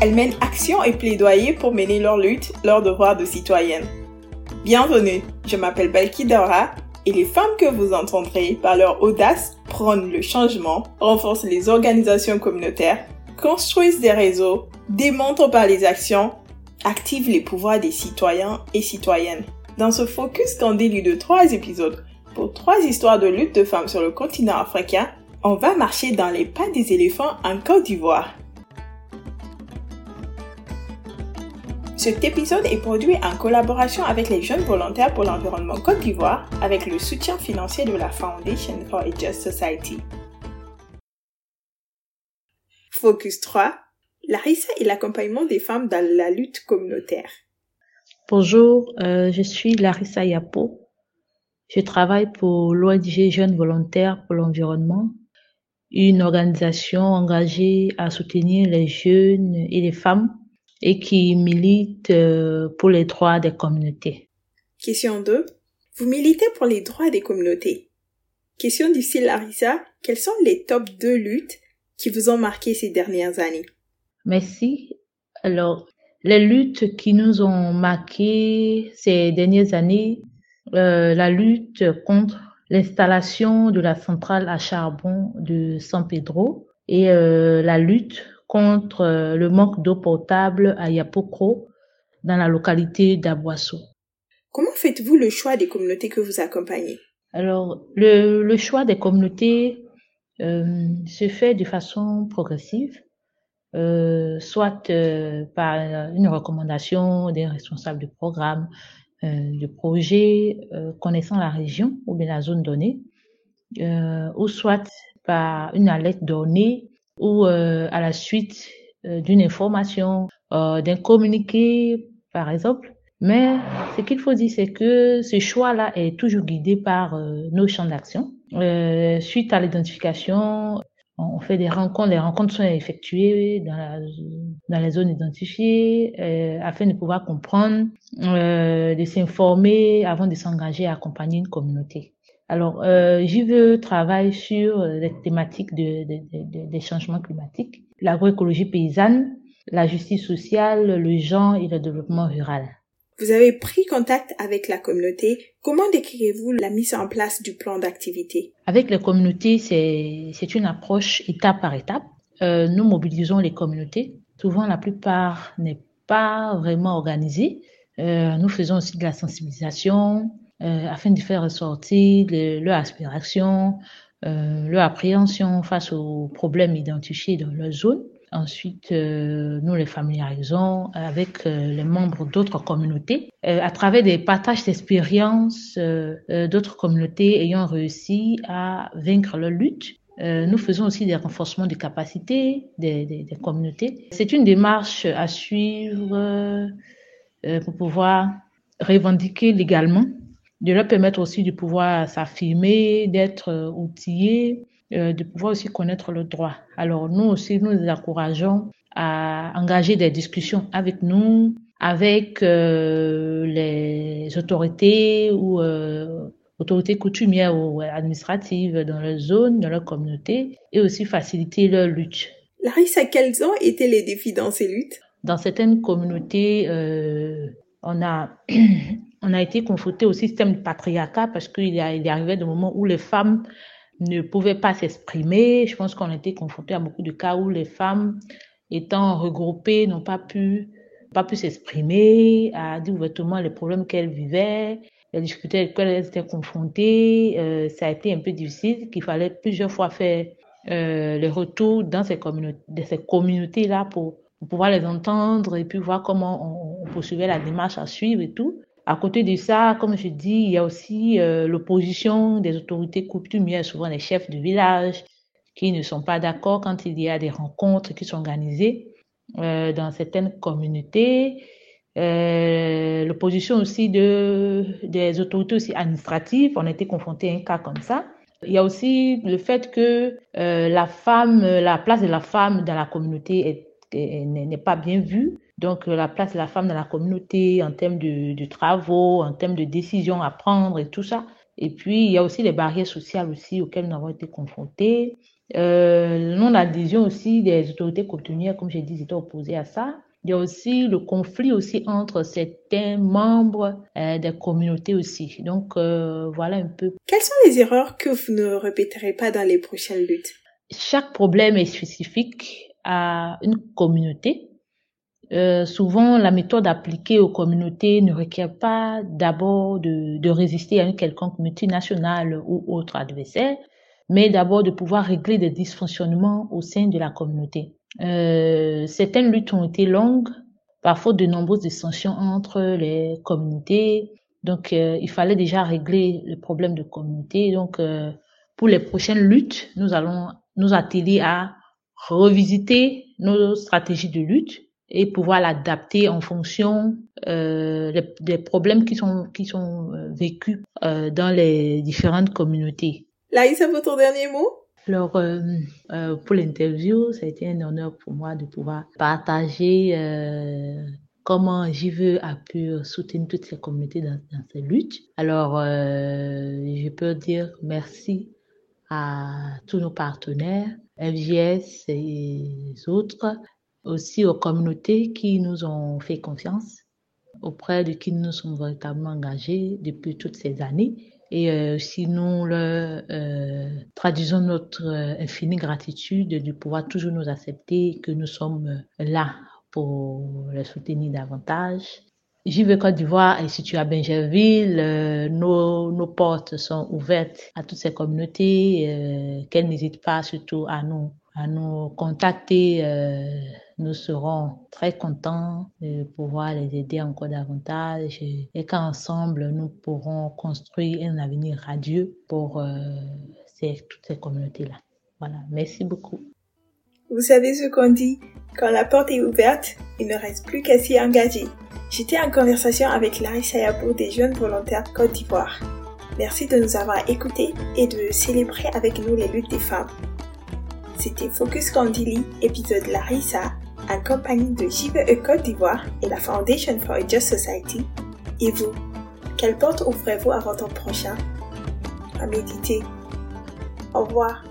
Elles mènent action et plaidoyer pour mener leur lutte, leur devoir de citoyenne. Bienvenue, je m'appelle Balki Dora et les femmes que vous entendrez par leur audace prônent le changement, renforcent les organisations communautaires, construisent des réseaux, démontrent par les actions, activent les pouvoirs des citoyens et citoyennes. Dans ce focus candide de trois épisodes, pour trois histoires de lutte de femmes sur le continent africain, on va marcher dans les pas des éléphants en Côte d'Ivoire. Cet épisode est produit en collaboration avec les jeunes volontaires pour l'environnement Côte d'Ivoire avec le soutien financier de la Foundation for a Just Society. Focus 3. Larissa et l'accompagnement des femmes dans la lutte communautaire. Bonjour, euh, je suis Larissa Yapo. Je travaille pour l'ONG Jeunes Volontaires pour l'Environnement, une organisation engagée à soutenir les jeunes et les femmes et qui milite euh, pour les droits des communautés. Question 2. Vous militez pour les droits des communautés. Question du Larissa, quelles sont les top 2 luttes qui vous ont marqué ces dernières années? Merci. Alors, les luttes qui nous ont marqué ces dernières années, euh, la lutte contre l'installation de la centrale à charbon de San Pedro et euh, la lutte contre euh, le manque d'eau potable à Yapokro, dans la localité d'Aboisseau. Comment faites-vous le choix des communautés que vous accompagnez? Alors, le, le, choix des communautés euh, se fait de façon progressive, euh, soit euh, par une recommandation des responsables de programme, de projet connaissant la région ou bien la zone donnée, ou soit par une alerte donnée ou euh, à la suite euh, d'une information, euh, d'un communiqué, par exemple. Mais ce qu'il faut dire, c'est que ce choix-là est toujours guidé par nos champs d'action. suite à l'identification, on fait des rencontres, les rencontres sont effectuées dans, la, dans les zones identifiées euh, afin de pouvoir comprendre, euh, de s'informer avant de s'engager à accompagner une communauté. Alors, euh, veux travaille sur les thématiques de, de, de, des changements climatiques, l'agroécologie paysanne, la justice sociale, le genre et le développement rural. Vous avez pris contact avec la communauté. Comment décrivez-vous la mise en place du plan d'activité? Avec les communautés, c'est une approche étape par étape. Euh, nous mobilisons les communautés. Souvent, la plupart n'est pas vraiment organisée. Euh, nous faisons aussi de la sensibilisation, euh, afin de faire ressortir le, leur aspiration, euh, leur appréhension face aux problèmes identifiés dans leur zone. Ensuite, euh, nous les familiarisons avec euh, les membres d'autres communautés euh, à travers des partages d'expériences d'autres communautés ayant réussi à vaincre leur lutte. nous faisons aussi des renforcements de capacités des, des, des communautés. C'est une démarche à suivre pour pouvoir revendiquer légalement de leur permettre aussi de pouvoir s'affirmer, d'être outillés, euh, de pouvoir aussi connaître le droit. Alors nous aussi, nous les encourageons à engager des discussions avec nous, avec euh, les autorités ou euh, autorités coutumières ou administratives dans leur zone, dans leur communauté, et aussi faciliter leur lutte. Larissa, quels ont été les défis dans ces luttes? Dans certaines communautés, euh, on a on a été confronté au système patriarcat parce qu'il y, arrivait des moments où les femmes ne pouvaient pas s'exprimer. Je pense qu'on a été confronté à beaucoup de cas où les femmes, étant regroupées, n'ont pas pu, pas pu s'exprimer, à dire ouvertement les problèmes qu'elles vivaient, les difficultés auxquelles elles étaient confrontées. Euh, ça a été un peu difficile, qu'il fallait plusieurs fois faire euh, les retours dans ces communautés, pour, pour, pouvoir les entendre et puis voir comment on, on poursuivait la démarche à suivre et tout. À côté de ça, comme je dis, il y a aussi euh, l'opposition des autorités coutumières, souvent les chefs de village, qui ne sont pas d'accord quand il y a des rencontres qui sont organisées euh, dans certaines communautés. Euh, l'opposition aussi de, des autorités aussi administratives. On a été confronté à un cas comme ça. Il y a aussi le fait que la femme, la place de la femme dans la communauté n'est pas bien vue. Donc, euh, la place de la femme dans la communauté en termes de, de, travaux, en termes de décisions à prendre et tout ça. Et puis, il y a aussi les barrières sociales aussi auxquelles nous avons été confrontés. Euh, non-adhésion aussi des autorités coutumières, comme j'ai dit, étaient opposées à ça. Il y a aussi le conflit aussi entre certains membres euh, des communautés aussi. Donc euh, voilà un peu. Quelles sont les erreurs que vous ne répéterez pas dans les prochaines luttes? Chaque problème est spécifique à une communauté. Euh, souvent, la méthode appliquée aux communautés ne requiert pas d'abord de, de résister à une quelconque multinationale ou autre adversaire, mais d'abord de pouvoir régler des dysfonctionnements au sein de la communauté. Euh, certaines luttes ont été longues, parfois de nombreuses dissensions entre les communautés. Donc, euh, il fallait déjà régler le problème de communauté. Donc, euh, pour les prochaines luttes, nous allons nous atteler à revisiter nos stratégies de lutte et pouvoir l'adapter en fonction euh, des, des, problèmes qui sont qui sont euh, vécus euh, dans les différentes communautés. Laïs, votre dernier mot? Alors, euh, euh, pour l'interview, ça a été un honneur pour moi de pouvoir partager euh, comment JVE a pu soutenir toutes ces communautés dans, dans ces luttes. Alors, euh, je peux dire merci à tous nos partenaires, FGS et les autres, aussi aux communautés qui nous ont fait confiance, auprès de qui nous sommes véritablement engagés depuis toutes ces années et euh, si nous leur euh, traduisons notre euh, infinie gratitude de pouvoir toujours nous accepter, que nous sommes là pour les soutenir davantage. Vais Côte d'Ivoire est situé à Benjerville. Euh, nos, nos portes sont ouvertes à toutes ces communautés, euh, qu'elles n'hésitent pas surtout à nous, à nous contacter. Nous serons très contents de pouvoir les aider encore davantage et qu'ensemble, nous pourrons construire un avenir radieux pour euh, toutes ces communautés-là. Voilà, merci beaucoup. Vous savez ce qu'on dit, quand la porte est ouverte, il ne reste plus qu'à s'y engager. J'étais en conversation avec Larissa Yabou des Jeunes Volontaires Côte d'Ivoire. Merci de nous avoir écoutés et de célébrer avec nous les luttes des femmes. C'était Focus Candili, épisode Larissa, en compagnie de JVE Côte d'Ivoire et la Foundation for a Just Society. Et vous, quelle porte ouvrez-vous à votre prochain? À méditer. Au revoir.